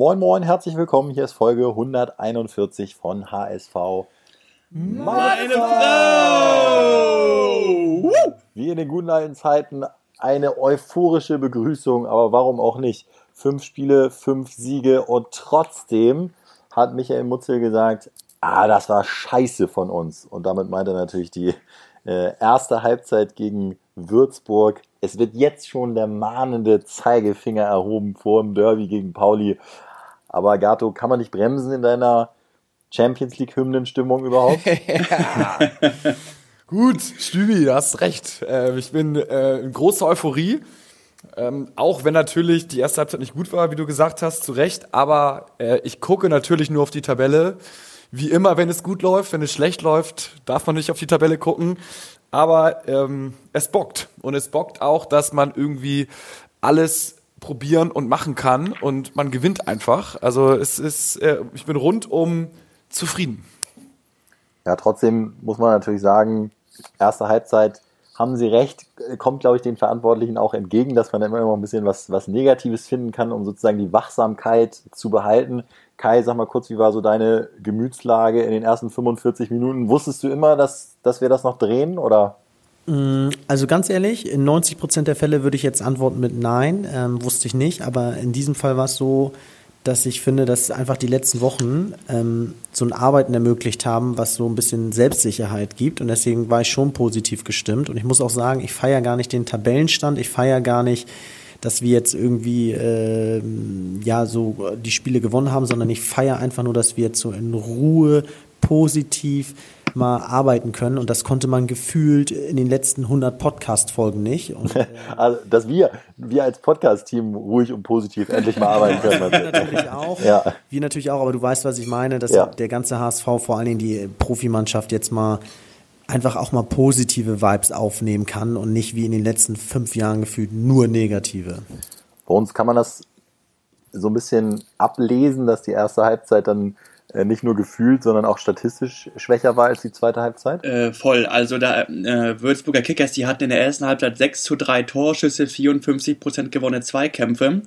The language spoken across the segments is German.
Moin Moin, herzlich willkommen. Hier ist Folge 141 von HSV. Meine Frau! Wie in den guten alten Zeiten eine euphorische Begrüßung, aber warum auch nicht? Fünf Spiele, fünf Siege und trotzdem hat Michael Mutzel gesagt, ah, das war scheiße von uns. Und damit meint er natürlich die äh, erste Halbzeit gegen Würzburg. Es wird jetzt schon der mahnende Zeigefinger erhoben vor dem Derby gegen Pauli. Aber Gato, kann man nicht bremsen in deiner Champions League Hymnenstimmung überhaupt? Gut, Stübi, du hast recht. Äh, ich bin äh, in großer Euphorie. Ähm, auch wenn natürlich die erste Halbzeit nicht gut war, wie du gesagt hast, zu Recht. Aber äh, ich gucke natürlich nur auf die Tabelle. Wie immer, wenn es gut läuft, wenn es schlecht läuft, darf man nicht auf die Tabelle gucken. Aber ähm, es bockt. Und es bockt auch, dass man irgendwie alles probieren und machen kann und man gewinnt einfach. Also es ist, äh, ich bin rundum zufrieden. Ja, trotzdem muss man natürlich sagen, erste Halbzeit haben sie recht, kommt, glaube ich, den Verantwortlichen auch entgegen, dass man immer noch ein bisschen was, was Negatives finden kann, um sozusagen die Wachsamkeit zu behalten. Kai, sag mal kurz, wie war so deine Gemütslage in den ersten 45 Minuten? Wusstest du immer, dass, dass wir das noch drehen oder? Also ganz ehrlich, in 90 Prozent der Fälle würde ich jetzt antworten mit Nein, ähm, wusste ich nicht, aber in diesem Fall war es so, dass ich finde, dass einfach die letzten Wochen ähm, so ein Arbeiten ermöglicht haben, was so ein bisschen Selbstsicherheit gibt. Und deswegen war ich schon positiv gestimmt. Und ich muss auch sagen, ich feiere gar nicht den Tabellenstand, ich feiere gar nicht, dass wir jetzt irgendwie äh, ja so die Spiele gewonnen haben, sondern ich feiere einfach nur, dass wir jetzt so in Ruhe positiv mal arbeiten können. Und das konnte man gefühlt in den letzten 100 Podcast-Folgen nicht. Und, äh, also, dass wir, wir als Podcast-Team ruhig und positiv endlich mal arbeiten können. wir natürlich auch. Ja. Wir natürlich auch, aber du weißt, was ich meine, dass Ja. der ganze HSV, vor allen Dingen die Profimannschaft jetzt mal einfach auch mal positive Vibes aufnehmen kann und nicht wie in den letzten fünf Jahren gefühlt nur negative. Bei uns kann man das so ein bisschen ablesen, dass die erste Halbzeit dann nicht nur gefühlt, sondern auch statistisch schwächer war als die zweite Halbzeit. Äh, voll. Also da äh, Würzburger Kickers, die hatten in der ersten Halbzeit 6 zu 3 Torschüsse, 54% gewonnene Zweikämpfe.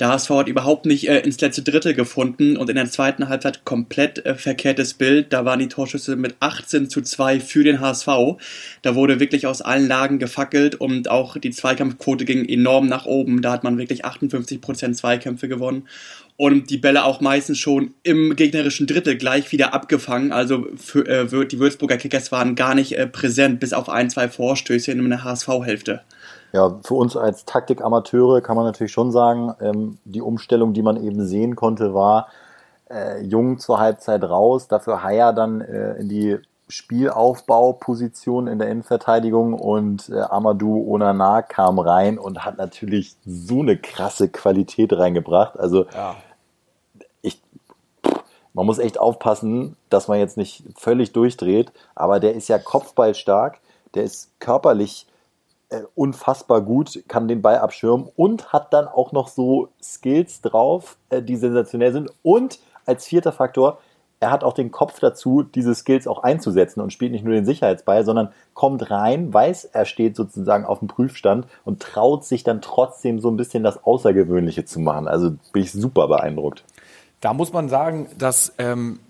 Der HSV hat überhaupt nicht äh, ins letzte Drittel gefunden und in der zweiten Halbzeit komplett äh, verkehrtes Bild. Da waren die Torschüsse mit 18 zu 2 für den HSV. Da wurde wirklich aus allen Lagen gefackelt und auch die Zweikampfquote ging enorm nach oben. Da hat man wirklich 58% Zweikämpfe gewonnen und die Bälle auch meistens schon im gegnerischen Drittel gleich wieder abgefangen. Also für, äh, die Würzburger Kickers waren gar nicht äh, präsent, bis auf ein, zwei Vorstöße in der HSV-Hälfte. Ja, für uns als Taktikamateure kann man natürlich schon sagen, ähm, die Umstellung, die man eben sehen konnte, war äh, Jung zur Halbzeit raus, dafür Haier dann äh, in die Spielaufbauposition in der Innenverteidigung und äh, Amadou Onana kam rein und hat natürlich so eine krasse Qualität reingebracht. Also Ja. Man muss echt aufpassen, dass man jetzt nicht völlig durchdreht, aber der ist ja kopfballstark, der ist körperlich äh, unfassbar gut, kann den Ball abschirmen und hat dann auch noch so Skills drauf, äh, die sensationell sind. Und als vierter Faktor, er hat auch den Kopf dazu, diese Skills auch einzusetzen und spielt nicht nur den Sicherheitsball, sondern kommt rein, weiß, er steht sozusagen auf dem Prüfstand und traut sich dann trotzdem so ein bisschen das Außergewöhnliche zu machen. Also bin ich super beeindruckt. Da muss man sagen, dass ähm,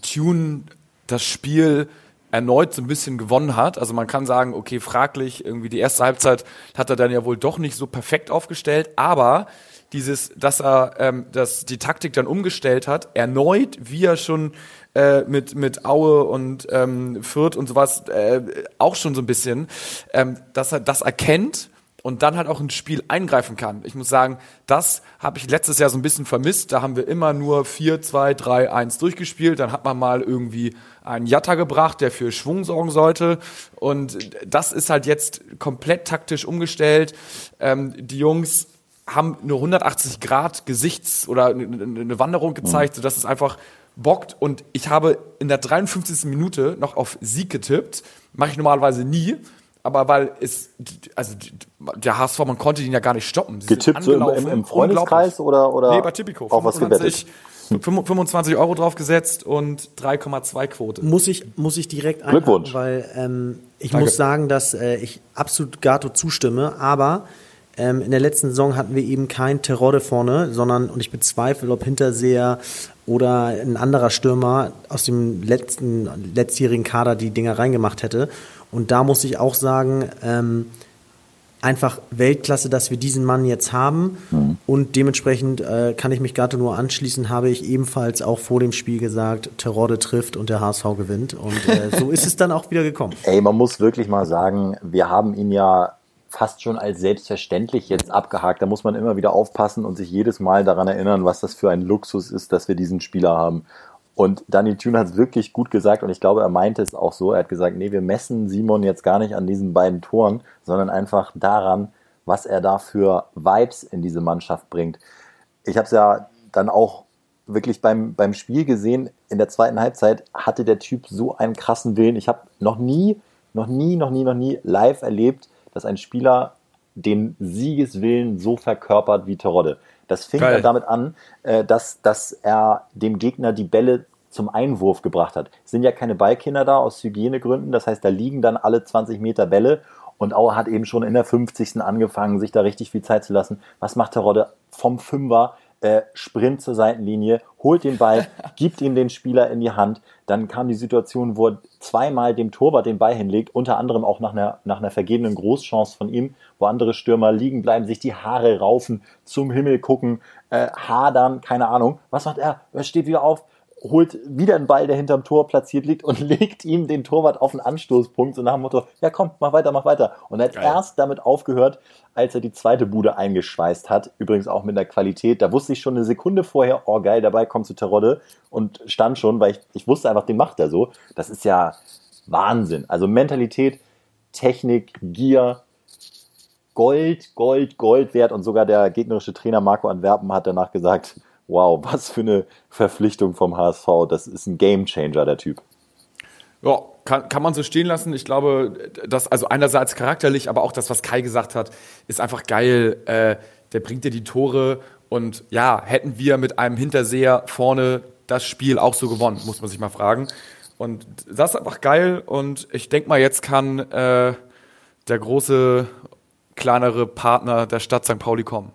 Tune das Spiel erneut so ein bisschen gewonnen hat. Also man kann sagen, okay, fraglich, irgendwie die erste Halbzeit hat er dann ja wohl doch nicht so perfekt aufgestellt, aber dieses, dass er ähm, dass die Taktik dann umgestellt hat, erneut, wie er schon äh, mit, mit Aue und ähm, Fürth und sowas äh, auch schon so ein bisschen, ähm, dass er das erkennt und dann halt auch ins Spiel eingreifen kann. Ich muss sagen, das habe ich letztes Jahr so ein bisschen vermisst. Da haben wir immer nur 4, 2, 3, 1 durchgespielt. Dann hat man mal irgendwie einen Jatta gebracht, der für Schwung sorgen sollte. Und das ist halt jetzt komplett taktisch umgestellt. Ähm, die Jungs haben eine 180 Grad Gesichts- oder eine- eine Wanderung gezeigt, sodass es einfach bockt. Und ich habe in der 53. Minute noch auf Sieg getippt. Mache ich normalerweise nie. Aber weil es, also der HSV, man konnte ihn ja gar nicht stoppen. Sie sind Getippt so im, im, Freundeskreis oder, oder Nee, bei Tipico. auch was gewettet? 25 25 Euro draufgesetzt und 3,2 Quote. Muss ich, muss ich direkt Glückwunsch. einhaken, weil ähm, ich Danke. muss sagen, dass äh, ich absolut Gato zustimme, aber Ähm, in der letzten Saison hatten wir eben kein Terodde vorne, sondern, und ich bezweifle, ob Hinterseher oder ein anderer Stürmer aus dem letzten, letztjährigen Kader die Dinger reingemacht hätte. Und da muss ich auch sagen, ähm, einfach Weltklasse, dass wir diesen Mann jetzt haben. Mhm. Und dementsprechend äh, kann ich mich gerade nur anschließen, habe ich ebenfalls auch vor dem Spiel gesagt, Terodde trifft und der HSV gewinnt. Und äh, so ist es dann auch wieder gekommen. Ey, man muss wirklich mal sagen, wir haben ihn ja fast schon als selbstverständlich jetzt abgehakt. Da muss man immer wieder aufpassen und sich jedes Mal daran erinnern, was das für ein Luxus ist, dass wir diesen Spieler haben. Und Danny Thune hat es wirklich gut gesagt und ich glaube, er meinte es auch so. Er hat gesagt, nee, wir messen Simon jetzt gar nicht an diesen beiden Toren, sondern einfach daran, was er da für Vibes in diese Mannschaft bringt. Ich habe es ja dann auch wirklich beim, beim Spiel gesehen, in der zweiten Halbzeit hatte der Typ so einen krassen Willen. Ich habe noch nie, noch nie, noch nie, noch nie live erlebt, dass ein Spieler den Siegeswillen so verkörpert wie Terodde. Das fing Geil. damit an, äh, dass, dass er dem Gegner die Bälle zum Einwurf gebracht hat. Es sind ja keine Ballkinder da aus Hygienegründen, das heißt, da liegen dann alle 20 Meter Bälle und Auer hat eben schon in der 50. angefangen, sich da richtig viel Zeit zu lassen. Was macht Terodde vom Fünfer äh, Sprint zur Seitenlinie, holt den Ball, gibt ihm den Spieler in die Hand. Dann kam die Situation, wo er zweimal dem Torwart den Ball hinlegt, unter anderem auch nach einer, nach einer vergebenen Großchance von ihm, wo andere Stürmer liegen bleiben, sich die Haare raufen, zum Himmel gucken, äh, hadern, keine Ahnung. Was macht er? Er steht wieder auf, holt wieder einen Ball, der hinterm Tor platziert liegt und legt ihm den Torwart auf den Anstoßpunkt, so nach dem Motto, ja komm, mach weiter, mach weiter. Und er hat Geil. erst damit aufgehört, als er die zweite Bude eingeschweißt hat, übrigens auch mit der Qualität. Da wusste ich schon eine Sekunde vorher, oh geil, dabei kommt zu Terodde und stand schon, weil ich, ich wusste einfach, den macht er so. Das ist ja Wahnsinn. Also Mentalität, Technik, Gier, Gold, Gold, Gold wert und sogar der gegnerische Trainer Marco Antwerpen hat danach gesagt, wow, was für eine Verpflichtung vom HSV. Das ist ein Gamechanger, der Typ. Ja, kann, kann man so stehen lassen. Ich glaube, dass, also einerseits charakterlich, aber auch das, was Kai gesagt hat, ist einfach geil. Äh, der bringt dir die Tore und ja, hätten wir mit einem Hinterseher vorne das Spiel auch so gewonnen, muss man sich mal fragen. Und das ist einfach geil und ich denke mal, jetzt kann äh, der große, kleinere Partner der Stadt St. Pauli kommen.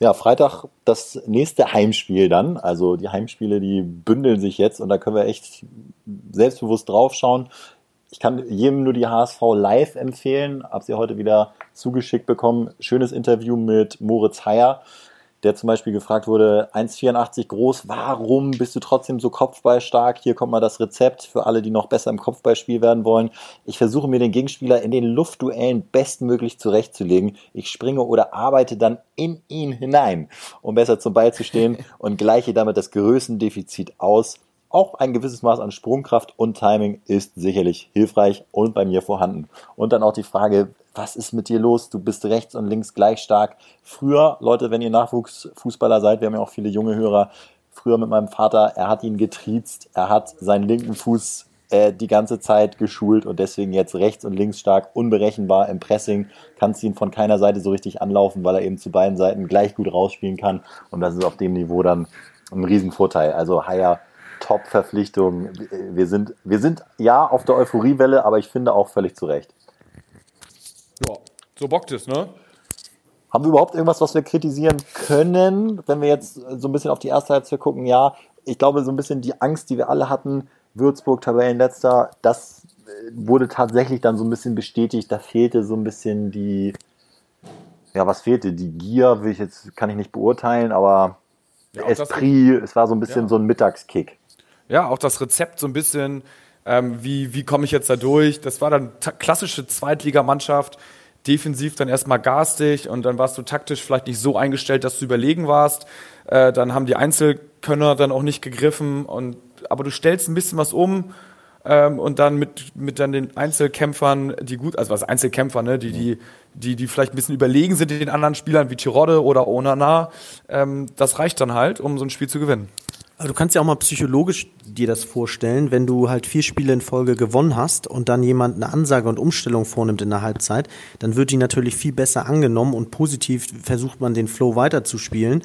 Ja, Freitag das nächste Heimspiel dann. Also die Heimspiele, die bündeln sich jetzt und da können wir echt selbstbewusst draufschauen. Ich kann jedem nur die HSV live empfehlen. Hab sie heute wieder zugeschickt bekommen. Schönes Interview mit Moritz Heyer der zum Beispiel gefragt wurde, 1,84 groß, warum bist du trotzdem so kopfballstark? Hier kommt mal das Rezept für alle, die noch besser im Kopfballspiel werden wollen. Ich versuche mir den Gegenspieler in den Luftduellen bestmöglich zurechtzulegen. Ich springe oder arbeite dann in ihn hinein, um besser zum Ball zu stehen und gleiche damit das Größendefizit aus. Auch ein gewisses Maß an Sprungkraft und Timing ist sicherlich hilfreich und bei mir vorhanden. Und dann auch die Frage, was ist mit dir los? Du bist rechts und links gleich stark. Früher, Leute, wenn ihr Nachwuchsfußballer seid, wir haben ja auch viele junge Hörer, früher mit meinem Vater, er hat ihn getriezt, er hat seinen linken Fuß äh, die ganze Zeit geschult und deswegen jetzt rechts und links stark, unberechenbar im Pressing, kannst ihn von keiner Seite so richtig anlaufen, weil er eben zu beiden Seiten gleich gut rausspielen kann und das ist auf dem Niveau dann ein Riesenvorteil. Also Haya Top-Verpflichtung. Wir sind, wir sind ja auf der Euphoriewelle, aber ich finde auch völlig zu Recht. Ja, so bockt es, ne? Haben wir überhaupt irgendwas, was wir kritisieren können, wenn wir jetzt so ein bisschen auf die erste Halbzeit gucken? Ja, ich glaube, so ein bisschen die Angst, die wir alle hatten, Würzburg, Tabellenletzter, das äh, wurde tatsächlich dann so ein bisschen bestätigt. Da fehlte so ein bisschen die, ja, was fehlte? Die Gier, will ich jetzt, kann ich nicht beurteilen, aber ja, Esprit, es war so ein bisschen ja. so ein Mittagskick. Ja, auch das Rezept so ein bisschen, ähm, wie, wie komme ich jetzt da durch? Das war dann klassische Zweitligamannschaft, defensiv dann erstmal garstig und dann warst du taktisch vielleicht nicht so eingestellt, dass du überlegen warst. Äh, dann haben die Einzelkönner dann auch nicht gegriffen und aber du stellst ein bisschen was um ähm, und dann mit, mit dann den Einzelkämpfern, die gut, also was Einzelkämpfer, ne, die, die, die, die vielleicht ein bisschen überlegen sind den anderen Spielern wie Tirode oder Onana, ähm, das reicht dann halt, um so ein Spiel zu gewinnen. Aber du kannst ja auch mal psychologisch dir das vorstellen, wenn du halt vier Spiele in Folge gewonnen hast und dann jemand eine Ansage und Umstellung vornimmt in der Halbzeit, dann wird die natürlich viel besser angenommen und positiv versucht man den Flow weiterzuspielen.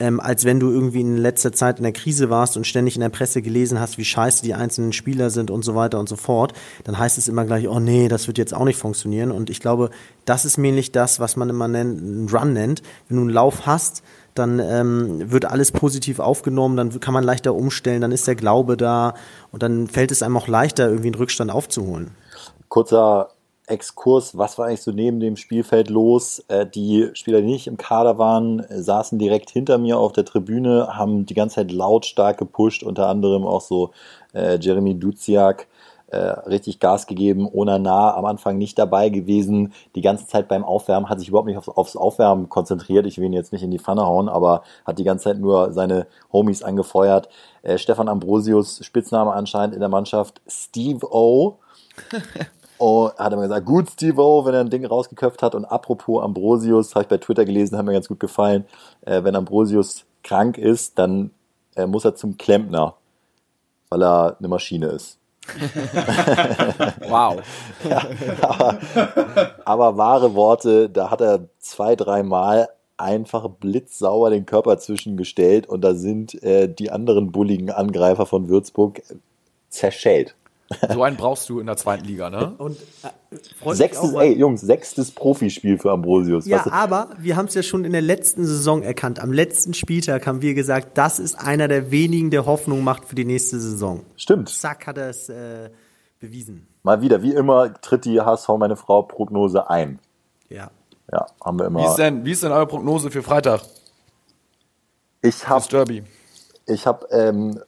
Ähm, als wenn du irgendwie in letzter Zeit in der Krise warst und ständig in der Presse gelesen hast, wie scheiße die einzelnen Spieler sind und so weiter und so fort, dann heißt es immer gleich, oh nee, das wird jetzt auch nicht funktionieren. Und ich glaube, das ist nämlich das, was man immer nennt, einen Run nennt. Wenn du einen Lauf hast, dann ähm, wird alles positiv aufgenommen, dann kann man leichter umstellen, dann ist der Glaube da und dann fällt es einem auch leichter, irgendwie einen Rückstand aufzuholen. Kurzer Exkurs, was war eigentlich so neben dem Spielfeld los? Äh, die Spieler, die nicht im Kader waren, äh, saßen direkt hinter mir auf der Tribüne, haben die ganze Zeit lautstark gepusht, unter anderem auch so äh, Jeremy Duziak, äh, richtig Gas gegeben, Onana am Anfang nicht dabei gewesen, die ganze Zeit beim Aufwärmen, hat sich überhaupt nicht aufs, aufs Aufwärmen konzentriert, ich will ihn jetzt nicht in die Pfanne hauen, aber hat die ganze Zeit nur seine Homies angefeuert. Äh, Stefan Ambrosius, Spitzname anscheinend in der Mannschaft, Steve O. Oh, hat er mir gesagt, gut, Steve O, wenn er ein Ding rausgeköpft hat. Und apropos Ambrosius, habe ich bei Twitter gelesen, hat mir ganz gut gefallen. Äh, wenn Ambrosius krank ist, dann äh, muss er zum Klempner, weil er eine Maschine ist. wow. ja, aber, aber wahre Worte, da hat er zwei, dreimal einfach blitzsauber den Körper zwischengestellt und da sind äh, die anderen bulligen Angreifer von Würzburg zerschellt. So einen brauchst du in der zweiten Liga, ne? Und, äh, sechstes, ey, Jungs, sechstes Profispiel für Ambrosius. Ja, aber wir haben es ja schon in der letzten Saison erkannt. Am letzten Spieltag haben wir gesagt, das ist einer der wenigen, der Hoffnung macht für die nächste Saison. Stimmt. Zack, hat er es äh, bewiesen. Mal wieder, wie immer, tritt die HSV, meine Frau, Prognose ein. Ja. Ja, haben wir immer. Wie ist denn, wie ist denn eure Prognose für Freitag? Ich habe. Derby. Ich habe ähm,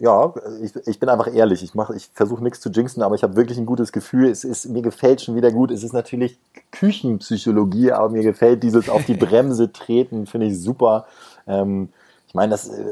ja, ich, ich bin einfach ehrlich. Ich mache, ich versuche nichts zu jinxen, aber ich habe wirklich ein gutes Gefühl. Es ist mir gefällt schon wieder gut. Es ist natürlich Küchenpsychologie, aber mir gefällt dieses auf die Bremse treten, finde ich super. Ähm, ich meine, das äh,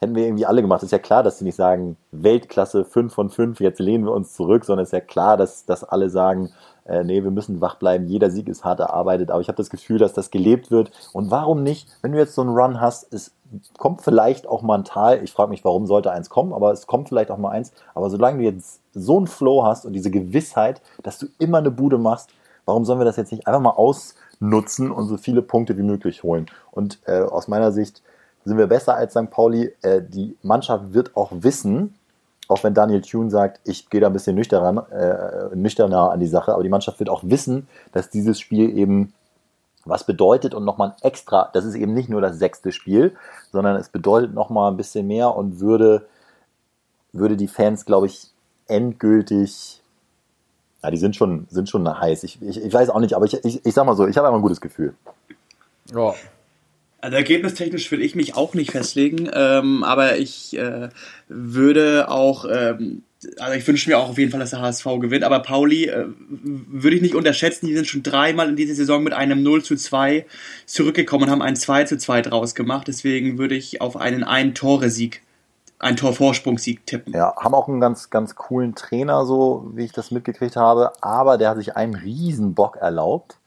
hätten wir irgendwie alle gemacht. Ist ja klar, dass sie nicht sagen Weltklasse 5 von 5, jetzt lehnen wir uns zurück, sondern ist ja klar, dass, dass alle sagen, äh, nee, wir müssen wach bleiben, jeder Sieg ist hart erarbeitet, aber ich habe das Gefühl, dass das gelebt wird. Und warum nicht, wenn du jetzt so einen Run hast, es kommt vielleicht auch mal ein Tal. Ich frage mich, warum sollte eins kommen, aber es kommt vielleicht auch mal eins. Aber solange du jetzt so einen Flow hast und diese Gewissheit, dass du immer eine Bude machst, warum sollen wir das jetzt nicht einfach mal ausnutzen und so viele Punkte wie möglich holen? Und äh, aus meiner Sicht sind wir besser als St. Pauli. Äh, die Mannschaft wird auch wissen, auch wenn Daniel Thune sagt, ich gehe da ein bisschen nüchterner, äh, nüchterner an die Sache, aber die Mannschaft wird auch wissen, dass dieses Spiel eben was bedeutet und nochmal ein extra, das ist eben nicht nur das sechste Spiel, sondern es bedeutet nochmal ein bisschen mehr und würde, würde die Fans, glaube ich, endgültig, ja, die sind schon, sind schon heiß. Ich, ich, ich weiß auch nicht, aber ich, ich, ich sag mal so, ich habe einfach ein gutes Gefühl. Ja. Also ergebnistechnisch will ich mich auch nicht festlegen, ähm, aber ich äh, würde auch ähm, also ich wünsche mir auch auf jeden Fall, dass der HSV gewinnt, aber Pauli äh, würde ich nicht unterschätzen, die sind schon dreimal in dieser Saison mit einem 0 zu 2 zurückgekommen und haben ein 2 zu 2 draus gemacht, deswegen würde ich auf einen Ein-Tore-Sieg, einen Torvorsprungssieg tippen. Ja, haben auch einen ganz, ganz coolen Trainer, so wie ich das mitgekriegt habe, aber der hat sich einen Riesenbock erlaubt.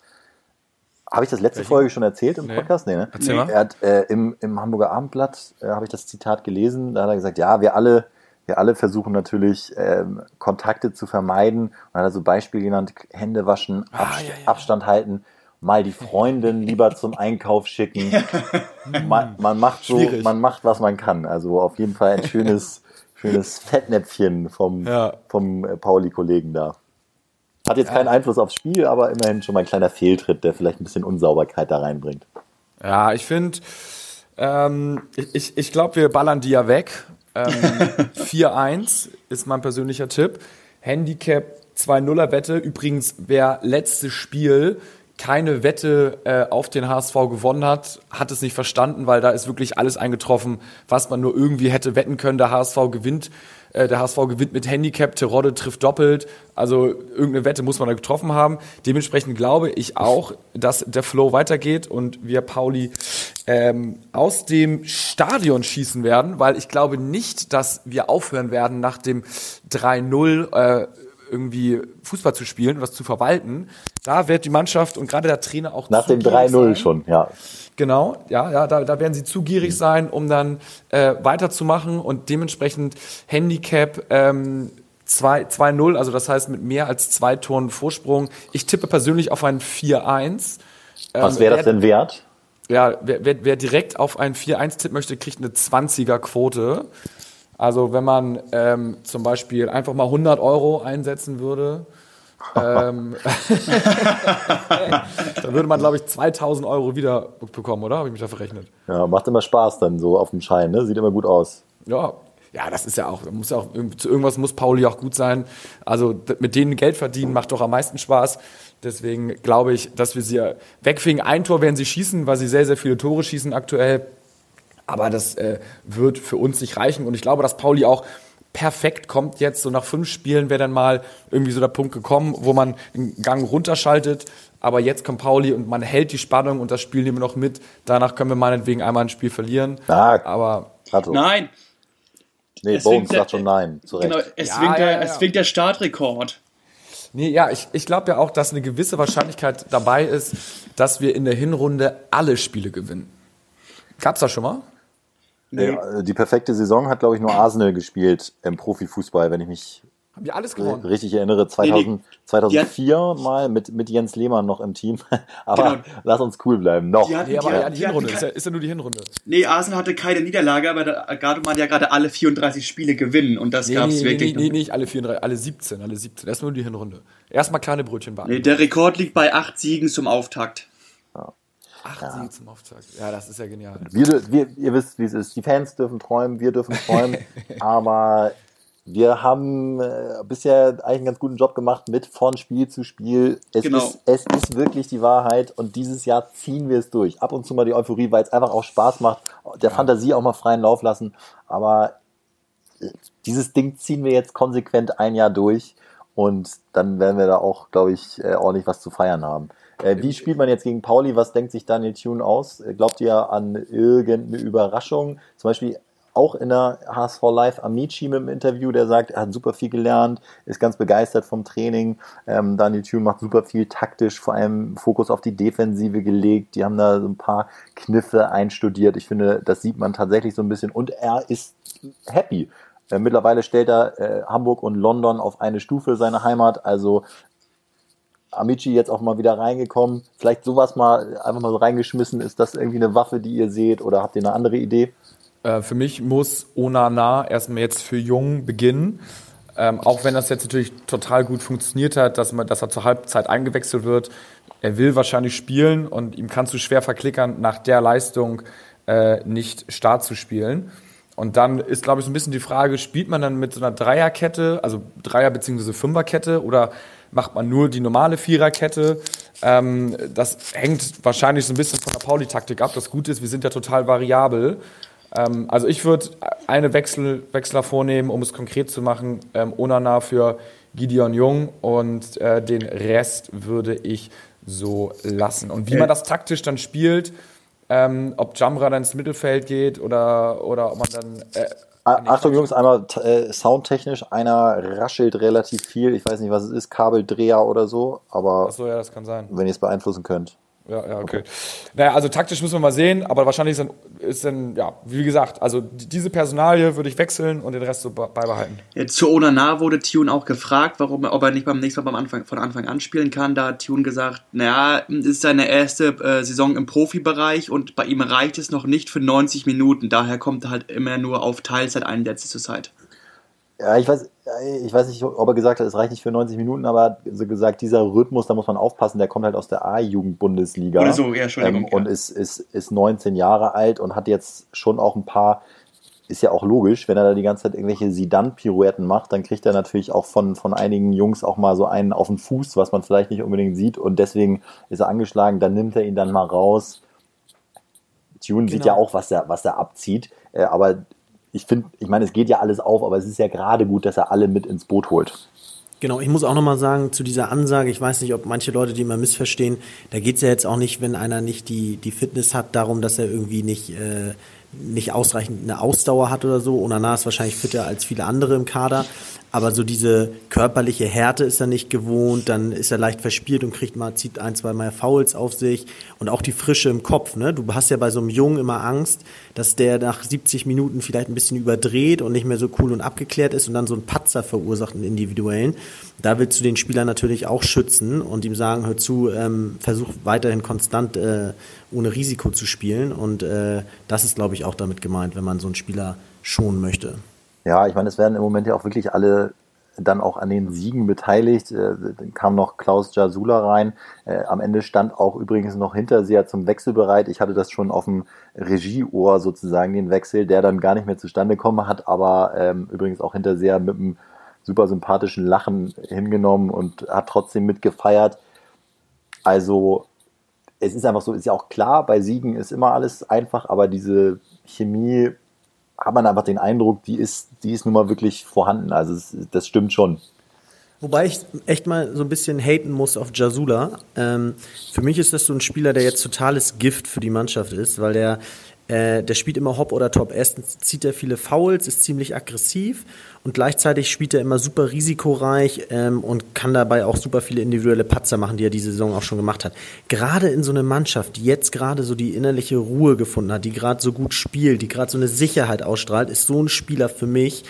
Habe ich das letzte Welche? Folge schon erzählt im nee. Podcast? Nee, ne? Erzähl mal. Er hat äh, im, im Hamburger Abendblatt, äh, habe ich das Zitat gelesen, da hat er gesagt, ja, wir alle wir alle versuchen natürlich ähm, Kontakte zu vermeiden. Und hat er so Beispiel genannt, Hände waschen, ah, Abst ja, ja. Abstand halten, mal die Freundin lieber zum Einkauf schicken. man, man, macht so, Schwierig. man macht, was man kann. Also auf jeden Fall ein schönes, schönes Fettnäpfchen vom, ja. vom äh, Pauli-Kollegen da. Hat jetzt keinen Einfluss aufs Spiel, aber immerhin schon mal ein kleiner Fehltritt, der vielleicht ein bisschen Unsauberkeit da reinbringt. Ja, ich finde, ähm, ich, ich glaube, wir ballern die ja weg. Ähm, 4-1 ist mein persönlicher Tipp. Handicap 2-0er Wette. Übrigens, wer letztes Spiel keine Wette äh, auf den HSV gewonnen hat, hat es nicht verstanden, weil da ist wirklich alles eingetroffen, was man nur irgendwie hätte wetten können. Der HSV gewinnt, äh, der HSV gewinnt mit Handicap, Terodde trifft doppelt. Also irgendeine Wette muss man da getroffen haben. Dementsprechend glaube ich auch, dass der Flow weitergeht und wir Pauli ähm, aus dem Stadion schießen werden, weil ich glaube nicht, dass wir aufhören werden nach dem 3-0. Äh, irgendwie Fußball zu spielen, was zu verwalten, da wird die Mannschaft und gerade der Trainer auch Nach dem 3-0 schon, ja. Genau, ja, ja, da, da werden sie zu gierig mhm. sein, um dann äh, weiterzumachen und dementsprechend Handicap ähm, 2-0, also das heißt mit mehr als zwei Toren Vorsprung. Ich tippe persönlich auf ein 4-1. Was ähm, wäre das denn wert? ja, wer, wer, wer direkt auf ein 4-1-Tipp möchte, kriegt eine 20er-Quote. Also wenn man ähm, zum Beispiel einfach mal 100 Euro einsetzen würde, ähm, dann würde man, glaube ich, 2000 Euro wieder bekommen, oder? Habe ich mich da verrechnet? Ja, macht immer Spaß dann so auf dem Schein, ne? Sieht immer gut aus. Ja, ja, das ist ja auch, muss ja auch, zu irgendwas muss Pauli auch gut sein. Also mit denen Geld verdienen macht doch am meisten Spaß. Deswegen glaube ich, dass wir sie wegfingen. Ein Tor werden sie schießen, weil sie sehr, sehr viele Tore schießen aktuell. Aber das äh, wird für uns nicht reichen. Und ich glaube, dass Pauli auch perfekt kommt jetzt. So nach fünf Spielen wäre dann mal irgendwie so der Punkt gekommen, wo man den Gang runterschaltet. Aber jetzt kommt Pauli und man hält die Spannung und das Spiel nehmen wir noch mit. Danach können wir meinetwegen einmal ein Spiel verlieren. Ah, aber nein. Nee, Bones sagt schon nein. Zurecht. Genau, es, ja, winkt der, ja, ja. es winkt der Startrekord. Nee, ja, ich, ich glaube ja auch, dass eine gewisse Wahrscheinlichkeit dabei ist, dass wir in der Hinrunde alle Spiele gewinnen. Gab's das schon mal? Nee. Die perfekte Saison hat, glaube ich, nur Arsenal gespielt im Profifußball, wenn ich mich haben die alles gewonnen? Richtig erinnere, 2000, nee, nee. 2004 hat, mal mit, mit Jens Lehmann noch im Team. aber genau. lass uns cool bleiben. Noch. Die hatten, nee, aber die, ja, die Hinrunde. Ist ja, ist ja, nur die Hinrunde. Nee, Arsenal hatte keine Niederlage, aber Gardemann ja gerade alle 34 Spiele gewinnen und das nee, gab es nee, wirklich. Nee, nee, nicht alle 34, alle 17, alle 17. Erstmal nur die Hinrunde. Erstmal kleine Brötchen backen. Nee, der Rekord liegt bei acht Siegen zum Auftakt. Ja. Acht ja. Siege zum Auftakt. Ja, das ist ja genial. Wir, wir, ihr wisst, wie es ist. Die Fans dürfen träumen, wir dürfen träumen. aber wir haben äh, bisher eigentlich einen ganz guten Job gemacht mit von Spiel zu Spiel. Es, genau. ist, es ist wirklich die Wahrheit und dieses Jahr ziehen wir es durch. Ab und zu mal die Euphorie, weil es einfach auch Spaß macht, der ja. Fantasie auch mal freien Lauf lassen. Aber äh, dieses Ding ziehen wir jetzt konsequent ein Jahr durch und dann werden wir da auch, glaube ich, äh, ordentlich was zu feiern haben. Äh, wie spielt man jetzt gegen Pauli? Was denkt sich Daniel Thune aus? Glaubt ihr an irgendeine Überraschung? Zum Beispiel auch in der HSV Live Amici mit dem Interview, der sagt, er hat super viel gelernt, ist ganz begeistert vom Training. Ähm, Daniel Thune macht super viel taktisch, vor allem Fokus auf die Defensive gelegt. Die haben da so ein paar Kniffe einstudiert. Ich finde, das sieht man tatsächlich so ein bisschen. Und er ist happy. Äh, mittlerweile stellt er äh, Hamburg und London auf eine Stufe seine Heimat. Also Amici jetzt auch mal wieder reingekommen. Vielleicht sowas mal einfach mal so reingeschmissen. Ist das irgendwie eine Waffe, die ihr seht oder habt ihr eine andere Idee? Äh, für mich muss Onana erstmal jetzt für Jung beginnen. Ähm, auch wenn das jetzt natürlich total gut funktioniert hat, dass, man, dass er zur Halbzeit eingewechselt wird. Er will wahrscheinlich spielen und ihm kannst du schwer verklickern, nach der Leistung äh, nicht Start zu spielen. Und dann ist, glaube ich, so ein bisschen die Frage, spielt man dann mit so einer Dreierkette, also Dreier- bzw. Fünferkette oder macht man nur die normale Viererkette? Ähm, das hängt wahrscheinlich so ein bisschen von der Pauli-Taktik ab. Das Gute ist, wir sind ja total variabel. Ähm, also ich würde eine Wechsel, Wechsler vornehmen, um es konkret zu machen. Ähm, Onana für Gideon Jung und äh, den Rest würde ich so lassen. Und wie man das taktisch dann spielt, ähm, ob Jamra dann ins Mittelfeld geht oder, oder ob man dann. Äh, Achtung Jungs, einmal äh, soundtechnisch, einer raschelt relativ viel. Ich weiß nicht, was es ist, Kabeldreher oder so, aber so, ja, das kann sein. wenn ihr es beeinflussen könnt. Ja, ja, okay. Naja, also taktisch müssen wir mal sehen, aber wahrscheinlich ist dann, ist dann ja, wie gesagt, also diese Personalie würde ich wechseln und den Rest so beibehalten. Jetzt zu Onana wurde Tune auch gefragt, warum, ob er nicht beim nächsten Mal beim Anfang, von Anfang an spielen kann. Da hat Tune gesagt, naja, es ist seine erste äh, Saison im Profibereich und bei ihm reicht es noch nicht für 90 Minuten. Daher kommt er halt immer nur auf Teilzeiteinsätze zur Zeit. Ja, ich weiß, ich weiß nicht, ob er gesagt hat, es reicht nicht für 90 Minuten, aber er hat so gesagt, dieser Rhythmus, da muss man aufpassen, der kommt halt aus der A-Jugend-Bundesliga. Oder so, ja, Entschuldigung. Ähm, und ist, ist, ist 19 Jahre alt und hat jetzt schon auch ein paar, ist ja auch logisch, wenn er da die ganze Zeit irgendwelche Sidan-Pirouetten macht, dann kriegt er natürlich auch von, von einigen Jungs auch mal so einen auf den Fuß, was man vielleicht nicht unbedingt sieht und deswegen ist er angeschlagen, dann nimmt er ihn dann mal raus. Tune genau. sieht ja auch, was er, was er abzieht, äh, aber ich finde, ich meine, es geht ja alles auf, aber es ist ja gerade gut, dass er alle mit ins Boot holt. Genau, ich muss auch nochmal sagen, zu dieser Ansage, ich weiß nicht, ob manche Leute die immer missverstehen, da geht es ja jetzt auch nicht, wenn einer nicht die, die Fitness hat, darum, dass er irgendwie nicht, äh, nicht ausreichend eine Ausdauer hat oder so. Onana ist wahrscheinlich fitter als viele andere im Kader. Aber so diese körperliche Härte ist er nicht gewohnt, dann ist er leicht verspielt und kriegt mal, zieht ein, zwei Mal Fouls auf sich und auch die Frische im Kopf, ne? Du hast ja bei so einem Jungen immer Angst, dass der nach 70 Minuten vielleicht ein bisschen überdreht und nicht mehr so cool und abgeklärt ist und dann so einen Patzer verursacht, einen individuellen. Da willst du den Spieler natürlich auch schützen und ihm sagen, hör zu, ähm, versuch weiterhin konstant äh, ohne Risiko zu spielen und äh, das ist, glaube ich, auch damit gemeint, wenn man so einen Spieler schonen möchte. Ja, ich meine, es werden im Moment ja auch wirklich alle dann auch an den Siegen beteiligt. Äh, dann kam noch Klaus Jasula rein. Äh, am Ende stand auch übrigens noch Hinterseher zum Wechsel bereit. Ich hatte das schon auf dem Regieohr sozusagen, den Wechsel, der dann gar nicht mehr zustande gekommen hat, aber ähm, übrigens auch Hinterseher mit einem super sympathischen Lachen hingenommen und hat trotzdem mitgefeiert. Also es ist einfach so, ist ja auch klar, bei Siegen ist immer alles einfach, aber diese Chemie hat man einfach den Eindruck, die ist, die ist nun mal wirklich vorhanden. Also es, das stimmt schon. Wobei ich echt mal so ein bisschen haten muss auf Jasula. Ähm, für mich ist das so ein Spieler, der jetzt totales Gift für die Mannschaft ist, weil der äh, der spielt immer Hop oder Top. Erstens zieht er viele Fouls, ist ziemlich aggressiv und gleichzeitig spielt er immer super risikoreich ähm, und kann dabei auch super viele individuelle Patzer machen, die er diese Saison auch schon gemacht hat. Gerade in so einer Mannschaft, die jetzt gerade so die innerliche Ruhe gefunden hat, die gerade so gut spielt, die gerade so eine Sicherheit ausstrahlt, ist so ein Spieler für mich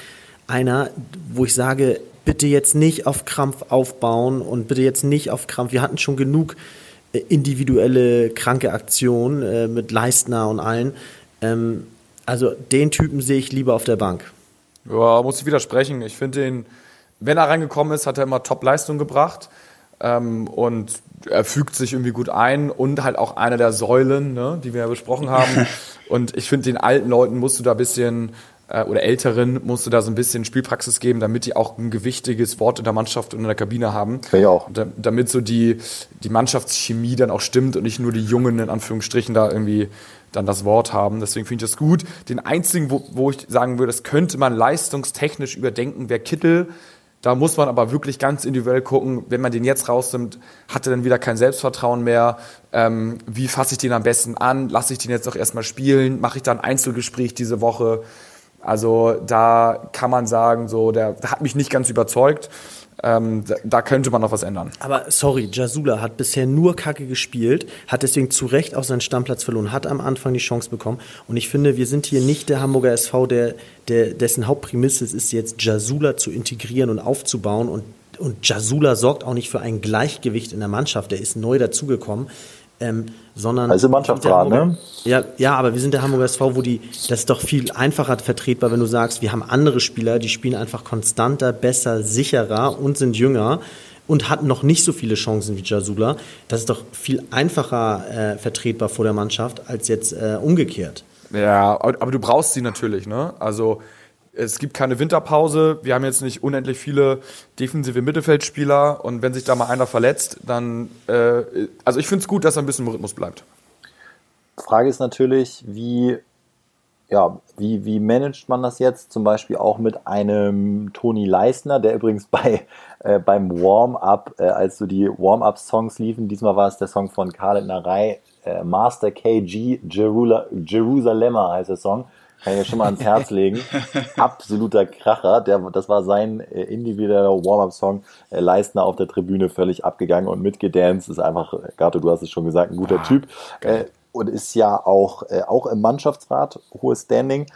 einer, wo ich sage, bitte jetzt nicht auf Krampf aufbauen und bitte jetzt nicht auf Krampf. Wir hatten schon genug individuelle kranke Aktion äh, mit Leistner und allen. Ähm, also den Typen sehe ich lieber auf der Bank. Ja, muss ich widersprechen. Ich finde den, wenn er reingekommen ist, hat er immer Top-Leistung gebracht. Ähm, und er fügt sich irgendwie gut ein und halt auch einer der Säulen, ne, die wir ja besprochen haben. und ich finde, den alten Leuten musst du da ein bisschen äh, oder Älteren musst du da so ein bisschen Spielpraxis geben, damit die auch ein gewichtiges Wort in der Mannschaft und in der Kabine haben. Ja, auch. Da, damit so die, die Mannschaftschemie dann auch stimmt und nicht nur die Jungen in Anführungsstrichen da irgendwie dann das Wort haben. Deswegen finde ich das gut. Den einzigen, wo, wo ich sagen würde, das könnte man leistungstechnisch überdenken, wäre Kittel. Da muss man aber wirklich ganz individuell gucken, wenn man den jetzt rausnimmt, hat er dann wieder kein Selbstvertrauen mehr. Ähm, wie fasse ich den am besten an? Lasse ich den jetzt doch erstmal spielen? Mache ich da ein Einzelgespräch diese Woche? Also da kann man sagen, so der, der hat mich nicht ganz überzeugt. Ähm, da, könnte man noch was ändern. Aber sorry, Jasula hat bisher nur Kacke gespielt, hat deswegen zu Recht auch seinen Stammplatz verloren, hat am Anfang die Chance bekommen. Und ich finde, wir sind hier nicht der Hamburger SV, der, der, dessen Hauptprämisse ist, jetzt Jasula zu integrieren und aufzubauen. Und, und Jasula sorgt auch nicht für ein Gleichgewicht in der Mannschaft. Der ist neu dazugekommen. Ähm, sondern also Mannschaftsrat, ne? Ja, ja, aber wir sind der Hamburger SV, wo die das ist doch viel einfacher vertretbar, wenn du sagst, wir haben andere Spieler, die spielen einfach konstanter, besser, sicherer und sind jünger und hatten noch nicht so viele Chancen wie Jasula. Das ist doch viel einfacher äh, vertretbar vor der Mannschaft als jetzt äh, umgekehrt. Ja, aber, aber, du brauchst sie natürlich, ne? Also es gibt keine Winterpause. Wir haben jetzt nicht unendlich viele defensive Mittelfeldspieler und wenn sich da mal einer verletzt, dann. Äh, also ich finde es gut, dass er ein bisschen im Rhythmus bleibt. Frage ist natürlich, wie, ja, wie, wie managt man das jetzt? Zum Beispiel auch mit einem Toni Leisner, der übrigens bei, äh, beim Warm-up, äh, als so die Warm-up-Songs liefen, diesmal war es der Song von Khaled Narei, äh, Master KG Jerusalemer heißt der Song kann ich ja schon mal ans Herz legen. Absoluter Kracher. Der, das war sein äh, individueller Warm-Up-Song. Äh, Leistner auf der Tribüne völlig abgegangen und mitgedanced. Ist einfach, äh, Gato, du hast es schon gesagt, ein guter ah, Typ. Äh, und ist ja auch, äh, auch im Mannschaftsrat, hohes Standing.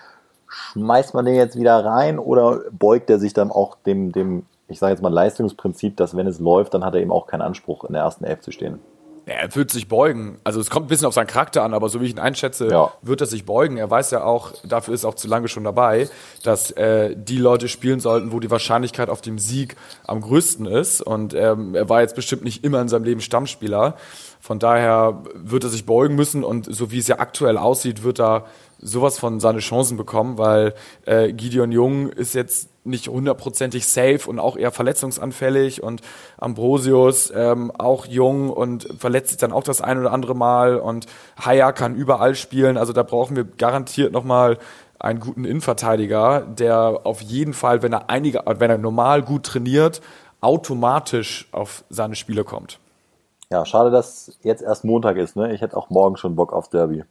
Schmeißt man den jetzt wieder rein oder beugt er sich dann auch dem, dem ich sage jetzt mal, Leistungsprinzip, dass wenn es läuft, dann hat er eben auch keinen Anspruch, in der ersten Elf zu stehen? Er wird sich beugen. Also es kommt ein bisschen auf seinen Charakter an, aber so wie ich ihn einschätze, ja. wird er sich beugen. Er weiß ja auch, dafür ist er auch zu lange schon dabei, dass äh, die Leute spielen sollten, wo die Wahrscheinlichkeit auf dem Sieg am größten ist. Und ähm, er war jetzt bestimmt nicht immer in seinem Leben Stammspieler. Von daher wird er sich beugen müssen und so wie es ja aktuell aussieht, wird er sowas von seine Chancen bekommen, weil äh, Gideon Jung ist jetzt nicht hundertprozentig safe und auch eher verletzungsanfällig und Ambrosius ähm, auch jung und verletzt sich dann auch das ein oder andere Mal und Haya kann überall spielen, also da brauchen wir garantiert nochmal einen guten Innenverteidiger, der auf jeden Fall, wenn er einige, wenn er normal gut trainiert, automatisch auf seine Spiele kommt. Ja, schade, dass jetzt erst Montag ist. Ne? Ich hätte auch morgen schon Bock auf Derby.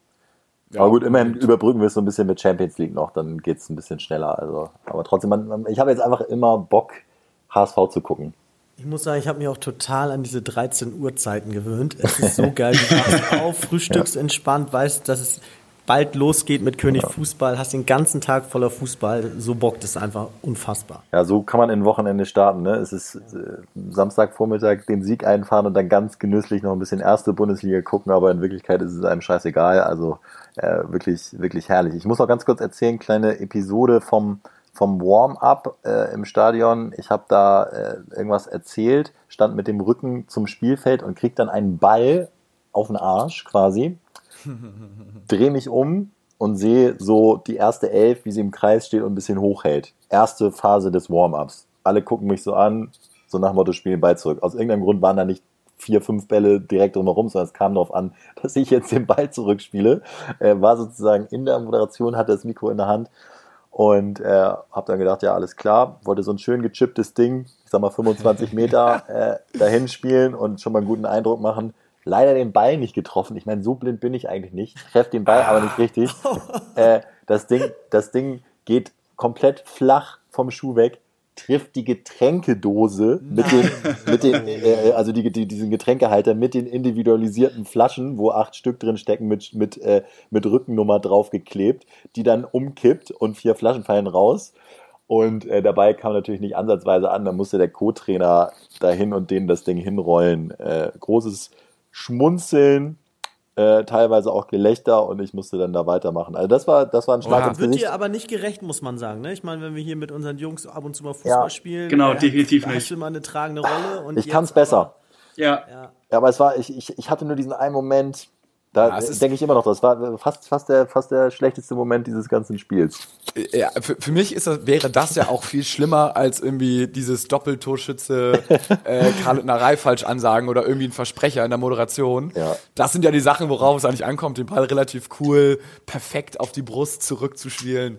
Ja, aber gut, immerhin unbedingt. überbrücken wir es so ein bisschen mit Champions League noch, dann geht es ein bisschen schneller. Also, aber trotzdem, man, ich habe jetzt einfach immer Bock, HSV zu gucken. Ich muss sagen, ich habe mich auch total an diese 13 Uhr Zeiten gewöhnt. Es ist so geil, du wachst auf, frühstückst entspannt, weißt, dass es bald losgeht mit König Fußball, hast den ganzen Tag voller Fußball. So bockt es einfach unfassbar. Ja, so kann man in Wochenende starten. Ne? Es ist äh, Samstagvormittag den Sieg einfahren und dann ganz genüsslich noch ein bisschen erste Bundesliga gucken, aber in Wirklichkeit ist es einem scheißegal. Also äh, wirklich, wirklich herrlich. Ich muss noch ganz kurz erzählen, kleine Episode vom, vom Warm-up äh, im Stadion. Ich habe da äh, irgendwas erzählt, stand mit dem Rücken zum Spielfeld und krieg dann einen Ball auf den Arsch quasi. Dreh mich um und sehe so die erste Elf, wie sie im Kreis steht und ein bisschen hochhält. Erste Phase des Warm-ups. Alle gucken mich so an, so nach dem Motto, spielen Ball zurück. Aus irgendeinem Grund waren da nicht vier, fünf Bälle direkt drumherum, sondern es kam darauf an, dass ich jetzt den Ball zurückspiele. Äh, war sozusagen in der Moderation, hatte das Mikro in der Hand und äh, habe dann gedacht, ja, alles klar, wollte so ein schön gechipptes Ding, ich sag mal 25 Meter äh, dahin spielen und schon mal einen guten Eindruck machen. Leider den Ball nicht getroffen. Ich meine, so blind bin ich eigentlich nicht. Treff den Ball aber nicht richtig. Äh, das, Ding, das Ding geht komplett flach vom Schuh weg, trifft die Getränkedose mit den, mit den äh, also die, die, diesen Getränkehalter mit den individualisierten Flaschen, wo acht Stück drin stecken, mit, mit, äh, mit Rückennummer draufgeklebt, die dann umkippt und vier Flaschen fallen raus. Und äh, dabei kam natürlich nicht ansatzweise an, da musste der Co-Trainer dahin und denen das Ding hinrollen. Äh, großes Schmunzeln, äh, teilweise auch Gelächter und ich musste dann da weitermachen. Also das war, das war ein Schlag Oha. ins Wird Gesicht. dir aber nicht gerecht, muss man sagen. Ne? Ich meine, wenn wir hier mit unseren Jungs ab und zu mal Fußball Ja. spielen, Genau, äh, definitiv da nicht. hast du eine tragende Rolle. Und Ich jetzt kann's besser. aber- Ja. Ja. Ja, aber es war, ich, ich, ich hatte nur diesen einen Moment, da denke ich immer noch, das war fast, fast, der, fast der schlechteste Moment dieses ganzen Spiels. Ja, für, für mich ist das, wäre das ja auch viel schlimmer als irgendwie dieses Doppeltorschütze äh, Karl-Narei falsch ansagen oder irgendwie ein Versprecher in der Moderation. Ja. Das sind ja die Sachen, worauf es eigentlich ankommt, den Ball relativ cool, perfekt auf die Brust zurückzuspielen.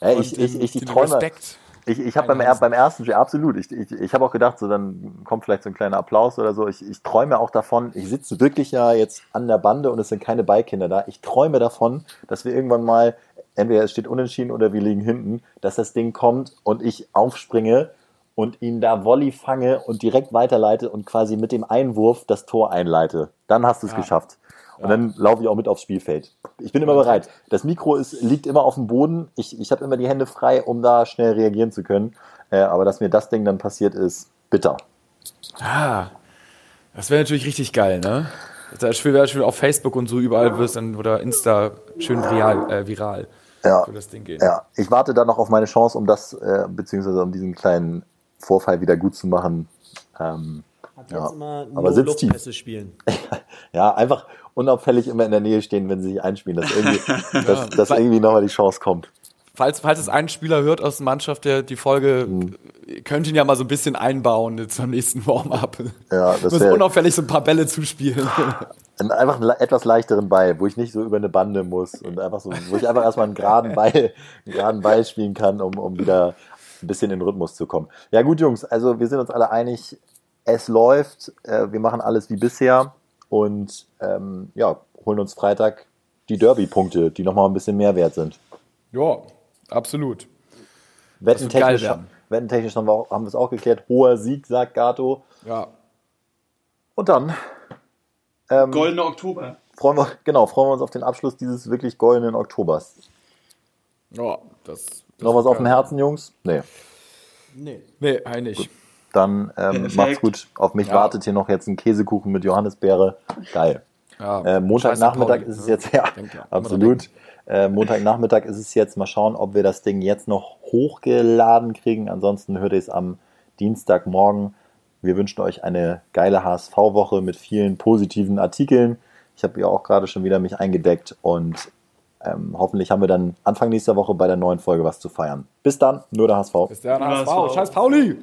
Ja, Und ich- ich- ich den träume- Respekt. Ich, ich habe beim, beim ersten Spiel, absolut, ich, ich, ich habe auch gedacht, so dann kommt vielleicht so ein kleiner Applaus oder so. Ich, ich träume auch davon, ich sitze wirklich ja jetzt an der Bande und es sind keine Ballkinder da. Ich träume davon, dass wir irgendwann mal, entweder es steht unentschieden oder wir liegen hinten, dass das Ding kommt und ich aufspringe und ihn da Volley fange und direkt weiterleite und quasi mit dem Einwurf das Tor einleite. Dann hast du es Ja. geschafft. Und dann laufe ich auch mit aufs Spielfeld. Ich bin immer bereit. Das Mikro ist, liegt immer auf dem Boden. Ich, ich habe immer die Hände frei, um da schnell reagieren zu können. Äh, aber dass mir das Ding dann passiert ist, bitter. Ah, das wäre natürlich richtig geil, ne? Das wäre schön auf Facebook und so überall wirst dann oder Insta schön viral, äh, viral Ja. für das Ding gehen. Ja, ich warte da noch auf meine Chance, um das, äh, beziehungsweise um diesen kleinen Vorfall wieder gut zu machen. Ähm, Jetzt Ja. immer Aber sitzt tief. No-Look-Pässe spielen. ja, einfach unauffällig immer in der Nähe stehen, wenn sie sich einspielen, dass irgendwie, dass, dass irgendwie nochmal die Chance kommt. Falls, falls es ein Spieler hört aus der Mannschaft, der die Folge, Hm. ihr könnt ihn ja mal so ein bisschen einbauen jetzt am nächsten Warm-up. Ja, das Muss unauffällig so ein paar Bälle zuspielen. Einen, einfach einen etwas leichteren Ball, wo ich nicht so über eine Bande muss und einfach so, wo ich einfach erstmal einen geraden Ball, einen geraden Ball spielen kann, um, um wieder ein bisschen in den Rhythmus zu kommen. Ja gut, Jungs, also wir sind uns alle einig, es läuft, äh, wir machen alles wie bisher und ähm, ja, holen uns Freitag die Derby-Punkte, die nochmal ein bisschen mehr wert sind. ja, absolut. Wettentechnisch, wettentechnisch haben wir, auch, haben wir es auch geklärt. Hoher Sieg, sagt Gato. Ja. Und dann ähm, Goldener Oktober. freuen wir, genau, freuen wir uns auf den Abschluss dieses wirklich goldenen Oktobers. Ja, das. das Noch was auf dem. Herzen, Jungs? Nee. Nee. Nee, eigentlich. Dann ähm, Perfekt. macht's gut. Auf mich Ja. wartet hier noch jetzt ein Käsekuchen mit Johannisbeere. Geil. Ja, Äh, Montagnachmittag ist es jetzt, ja, immer absolut. Äh, Montagnachmittag ist es jetzt. Mal schauen, ob wir das Ding jetzt noch hochgeladen kriegen. Ansonsten hört ihr es am Dienstagmorgen. Wir wünschen euch eine geile HSV-Woche mit vielen positiven Artikeln. Ich habe ja auch gerade schon wieder mich eingedeckt und ähm, hoffentlich haben wir dann Anfang nächster Woche bei der neuen Folge was zu feiern. Bis dann, nur der HSV. Bis dann, HSV. so. Scheiß Pauli.